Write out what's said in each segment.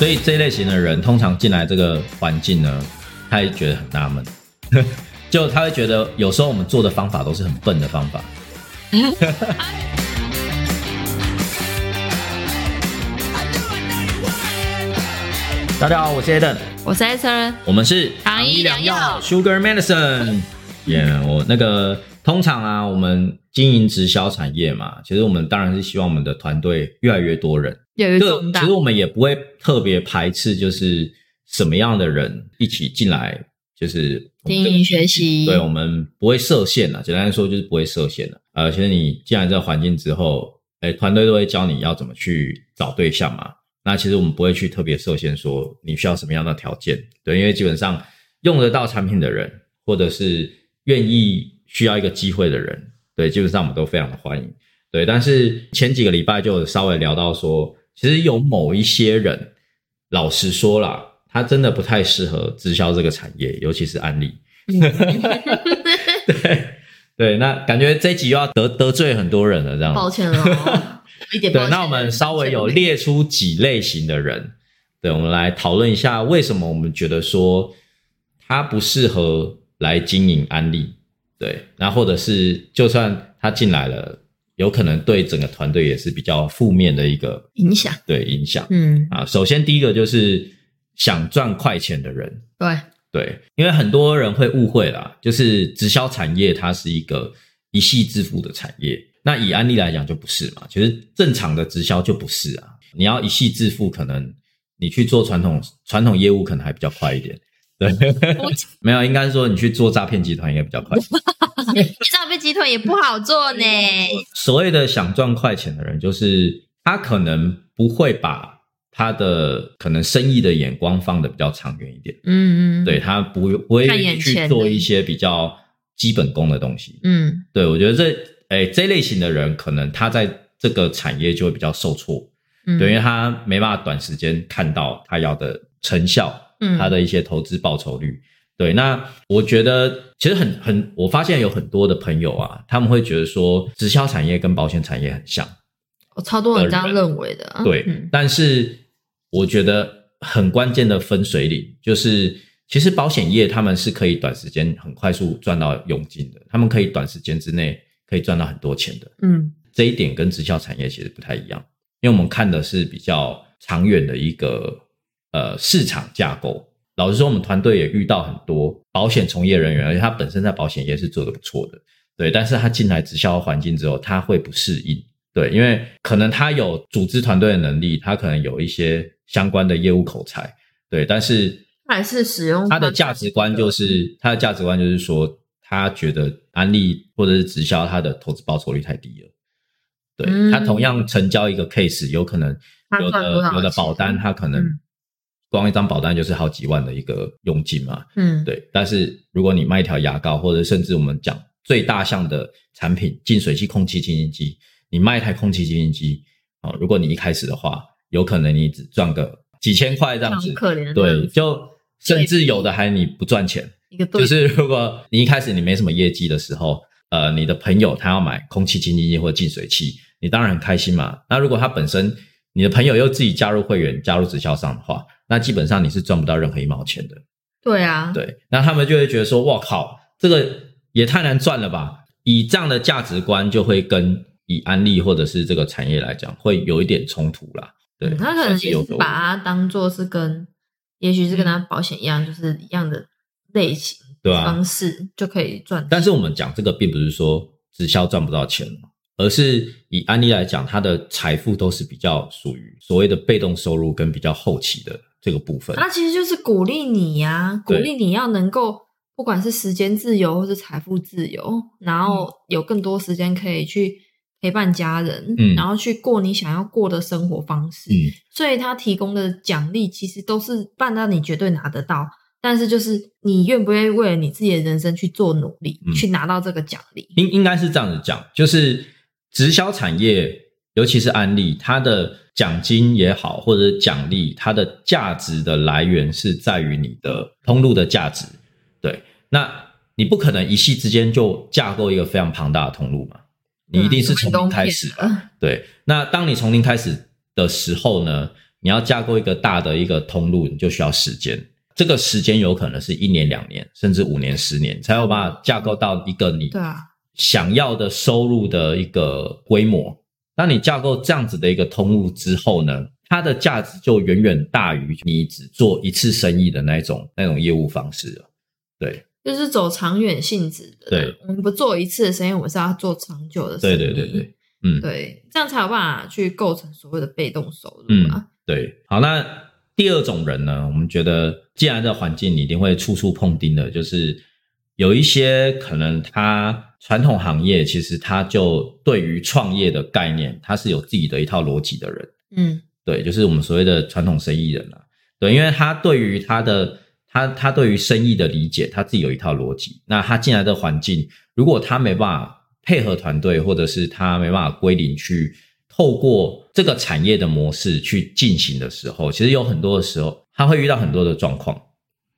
所以这一类型的人通常进来这个环境呢，他会觉得很纳闷，就他会觉得有时候我们做的方法都是很笨的方法。大家好，我是 Eden，我是 Esther，我们是糖衣良药 Sugar Medicine。耶、我那个通常啊，我们经营直销产业嘛，其实我们当然是希望我们的团队越来越多人。有其实我们也不会特别排斥，就是什么样的人一起进来，就是经营学习，对，我们不会设限了。简单来说，就是不会设限了。呃，其实你进来这个环境之后，哎，团队都会教你要怎么去找对象嘛。那其实我们不会去特别设限，说你需要什么样的条件，对，因为基本上用得到产品的人，或者是愿意需要一个机会的人，对，基本上我们都非常的欢迎。对，但是前几个礼拜就稍微聊到说，其实有某一些人，老实说啦，他真的不太适合直销这个产业，尤其是安利。对对，那感觉这一集又要得得罪很多人了，这样。抱歉了，一点抱对，歉那我们稍微有列出几类型的人，对，我们来讨论一下为什么我们觉得说他不适合来经营安利，对，那或者是就算他进来了，有可能对整个团队也是比较负面的一个影响，对影响嗯，啊。首先第一个就是想赚快钱的人，对，对，因为很多人会误会啦，就是直销产业它是一个一系致富的产业。那以安利来讲就不是嘛，其实正常的直销就不是啊。你要一系致富，可能你去做传统传统业务可能还比较快一点。对，没有，应该是说你去做诈骗集团应该比较快。诈骗集团也不好做呢，所谓的想赚快钱的人，就是他可能不会把他的可能生意的眼光放的比较长远一点。嗯嗯，对，他不不会去做一些比较基本功的东西。嗯。对我觉得这哎这类型的人，可能他在这个产业就会比较受挫，嗯，对，因为他没办法短时间看到他要的成效，嗯。他的一些投资报酬率。对，那我觉得其实很很，我发现有很多的朋友啊，他们会觉得说，直销产业跟保险产业很像，我超多人这样认为的啊，对，嗯但是我觉得很关键的分水岭就是，其实保险业他们是可以短时间很快速赚到佣金的，他们可以短时间之内可以赚到很多钱的。嗯这一点跟直销产业其实不太一样，因为我们看的是比较长远的一个呃市场架构。老实说，我们团队也遇到很多保险从业人员，而且他本身在保险业是做的不错的，对。但是他进来直销环境之后，他会不适应，对，因为可能他有组织团队的能力，他可能有一些相关的业务口才，对。但是还是使用他的价值观就是他的价值观就是说，他觉得安利或者是直销，他的投资报酬率太低了。对、嗯他同样成交一个 case，有可能有的有的保单，他可能嗯光一张保单就是好几万的一个佣金嘛。嗯。对，但是如果你卖一条牙膏，或者甚至我们讲最大项的产品净水器空气清新机，你卖一台空气清新机啊、如果你一开始的话，有可能你只赚个几千块这样子。很，可怜的。对，就甚至有的还你不赚钱，一个对。就是如果你一开始你没什么业绩的时候，呃，你的朋友他要买空气清新机或净水器，你当然很开心嘛。那如果他本身你的朋友又自己加入会员、加入直销商的话，那基本上你是赚不到任何一毛钱的。对啊，对，那他们就会觉得说，哇靠，这个也太难赚了吧！以这样的价值观，就会跟以安利或者是这个产业来讲，会有一点冲突啦。对，嗯他可能也是把它当做是跟，也许是跟他保险一样，就是一样的类型对啊方式就可以赚。但是我们讲这个，并不是说直销赚不到钱，而是以安利来讲，它的财富都是比较属于所谓的被动收入跟比较后期的这个部分。那其实就是鼓励你呀、鼓对励你要能够，不管是时间自由或是财富自由，然后有更多时间可以去陪伴家人，嗯然后去过你想要过的生活方式。嗯，所以他提供的奖励其实都是办到你绝对拿得到，但是就是你愿不愿意为了你自己的人生去做努力，嗯去拿到这个奖励。应应该是这样子讲，就是直销产业，尤其是安利，它的奖金也好，或者是奖励，它的价值的来源是在于你的通路的价值。对，那你不可能一夕之间就架构一个非常庞大的通路嘛，你一定是从零开始的。对，那当你从零开始的时候呢，你要架构一个大的一个通路，你就需要时间。这个时间有可能是一年、两年，甚至五年、十年，才有办法架构到一个你想要的收入的一个规模。当你架构这样子的一个通路之后呢，它的价值就远远大于你只做一次生意的那种那种业务方式了。对，就是走长远性质的。对，我们不做一次的生意，我们是要做长久的生意。对对对对，嗯，对，这样才有办法去构成所谓的被动收入嗯嘛。对。好，那第二种人呢，我们觉得，既然这环境你一定会处处碰钉的，就是有一些可能他传统行业其实他就对于创业的概念，他是有自己的一套逻辑的人。嗯对，就是我们所谓的传统生意人啊。对，因为他对于他的他他对于生意的理解，他自己有一套逻辑。那他进来的环境，如果他没办法配合团队，或者是他没办法归零去透过这个产业的模式去进行的时候，其实有很多的时候，他会遇到很多的状况。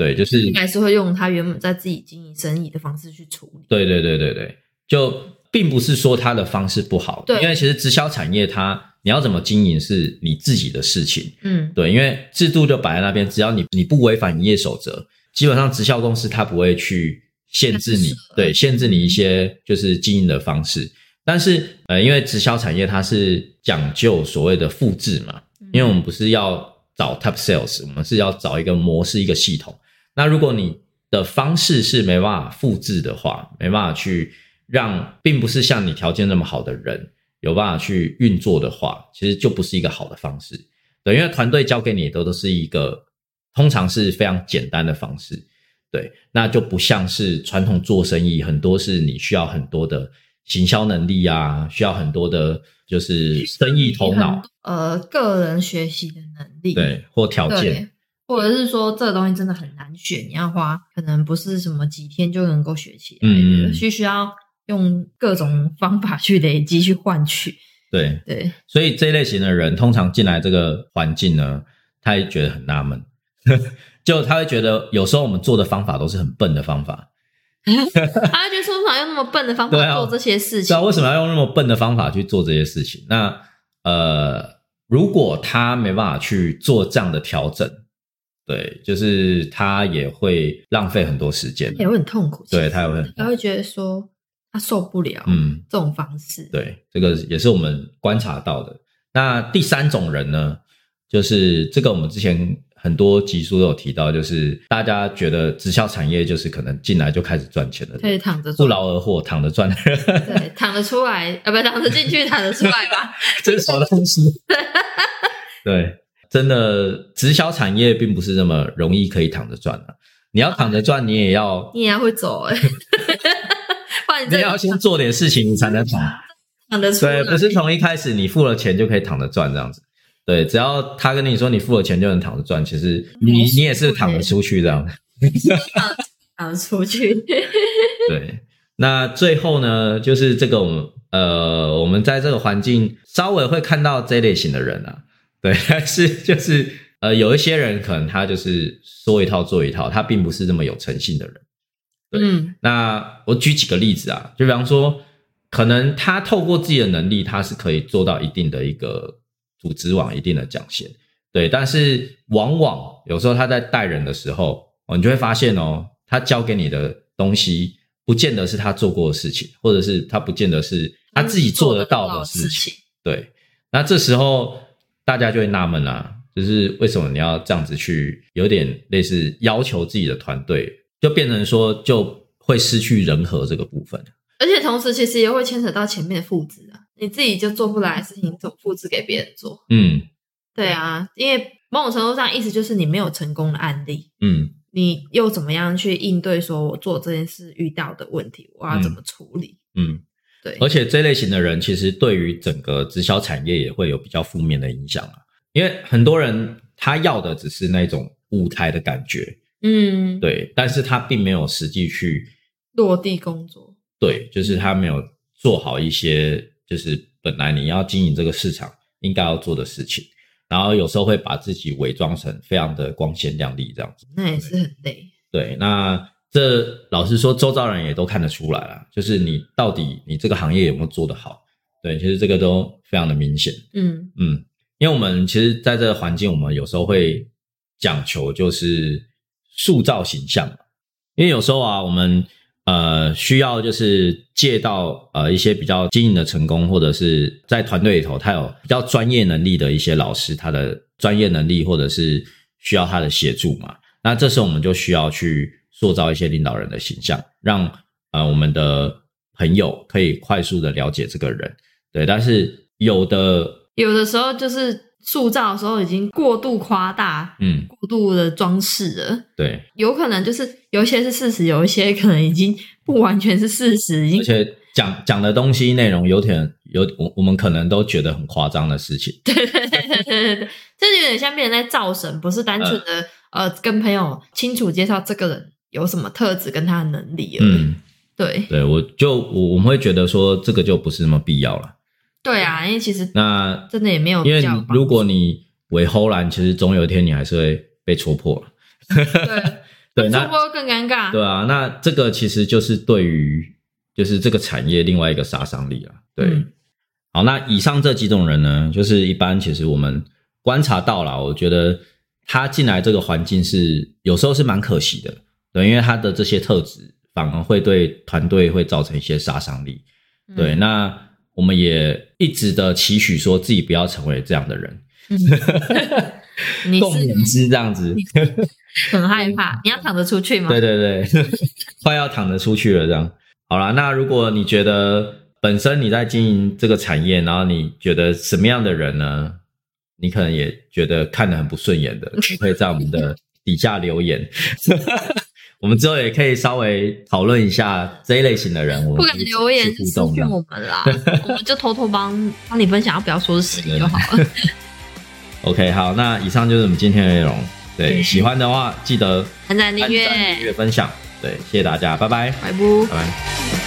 对，就是应该是会用他原本在自己经营生意的方式去处理。对对对对对，就并不是说他的方式不好，对因为其实直销产业它你要怎么经营是你自己的事情。嗯，对，因为制度就摆在那边，只要你你不违反营业守则，基本上直销公司它不会去限制你，对，限制你一些就是经营的方式。但是呃，因为直销产业它是讲究所谓的复制嘛，因为我们不是要找 top sales，我们是要找一个模式、一个系统。那如果你的方式是没办法复制的话，没办法去让，并不是像你条件那么好的人有办法去运作的话，其实就不是一个好的方式。对，因为团队交给你的都是一个通常是非常简单的方式，对，那就不像是传统做生意，很多是你需要很多的行销能力啊，需要很多的就是生意头脑，呃，个人学习的能力，对，或条件，对，或者是说这个东西真的很难学，你要花可能不是什么几天就能够学起来的，嗯嗯需需要用各种方法去累积去换取。对，对，所以这一类型的人，通常进来这个环境呢，他也觉得很纳闷，就他会觉得有时候我们做的方法都是很笨的方法，他会觉得说为什么用那么笨的方法做这些事情？对啊，为什么要用那么笨的方法去做这些事情？那呃，如果他没办法去做这样的调整，对，就是他也会浪费很多时间，也会很痛苦。对他也会很他会觉得说他受不了嗯，这种方式。对，这个也是我们观察到的。那第三种人呢，就是这个我们之前很多集数都有提到，就是大家觉得直销产业就是可能进来就开始赚钱了可以，躺着做，不劳而获，躺着赚，对，躺着出来，呃，不，躺着进去，躺着出来吧。这是什么东西？对，真的直销产业并不是那么容易可以躺着赚的、你要躺着赚，你也要你也要会走哎、不然你要先做点事情，你才能躺。躺得出来。对，不是从一开始你付了钱就可以躺着赚这样子。对，只要他跟你说你付了钱就能躺着赚，其实你你也是躺着出去这样。躺得出去。对，那最后呢，就是这个我们呃，我们在这个环境稍微会看到这类型的人啊，对，但是就是呃，有一些人可能他就是说一套做一套，他并不是这么有诚信的人。对嗯那我举几个例子啊，就比方说，可能他透过自己的能力，他是可以做到一定的一个组织网、一定的奖衔，对。但是往往有时候他在带人的时候，哦，你就会发现哦，他教给你的东西，不见得是他做过的事情，或者是他不见得是他自己做得到的事情。情。对，那这时候大家就会纳闷啦，就是为什么你要这样子去，有点类似要求自己的团队，就变成说就会失去人和这个部分。而且同时，其实也会牵扯到前面的复制啊，你自己就做不来的事情，怎么复制给别人做？嗯对啊，因为某种程度上，意思就是你没有成功的案例，嗯，你又怎么样去应对？说我做这件事遇到的问题，我要怎么处理？嗯，对，而且这类型的人其实对于整个直销产业也会有比较负面的影响啊，因为很多人他要的只是那种舞台的感觉，嗯，对，但是他并没有实际去落地工作，对，就是他没有做好一些，就是本来你要经营这个市场应该要做的事情，然后有时候会把自己伪装成非常的光鲜亮丽这样子。那也是很累。对，那这老实说，周遭人也都看得出来啦，就是你到底你这个行业有没有做得好？对，其实这个都非常的明显。嗯，嗯，因为我们其实在这个环境，我们有时候会讲求就是塑造形象，因为有时候啊，我们呃需要就是借到呃一些比较经营的成功，或者是在团队里头他有比较专业能力的一些老师，他的专业能力或者是需要他的协助嘛。那这时候我们就需要去塑造一些领导人的形象，让呃我们的朋友可以快速的了解这个人。对，但是有的有的时候就是塑造的时候已经过度夸大，嗯，过度的装饰了，对，有可能就是有一些是事实，有一些可能已经不完全是事实，已经而且讲讲的东西内容有点有我我们可能都觉得很夸张的事情。对对对对对对，这就有点像别人在造神，不是单纯的、呃跟朋友清楚介绍这个人有什么特质跟他的能力而已。嗯，对对，我就我我们会觉得说这个就不是那么必要了。对啊，因为其实那真的也没有因为如果你为后然，其实总有一天你还是会被戳破了。对 对，那主播更尴尬。对啊，那这个其实就是对于就是这个产业另外一个杀伤力了。对，嗯好，那以上这几种人呢，就是一般其实我们观察到了，我觉得他进来这个环境是有时候是蛮可惜的，对，因为他的这些特质反而会对团队会造成一些杀伤力。对，嗯那我们也一直的期许说自己不要成为这样的人，你是之这样子。很害怕，你要躺着出去吗？对对对，快要躺着出去了，这样。好啦，那如果你觉得本身你在经营这个产业，然后你觉得什么样的人呢？你可能也觉得看得很不顺眼的，你可以在我们的底下留言。我们之后也可以稍微讨论一下这一类型的人，我们不敢留言去互动我们啦，我们就偷偷帮帮你分享，不要说是谁就好了。OK，好，那以上就是我们今天的内容。对，喜欢的话记得按赞订按赞、订阅，阅、分享。对，谢谢大家，拜拜，拜拜。拜拜。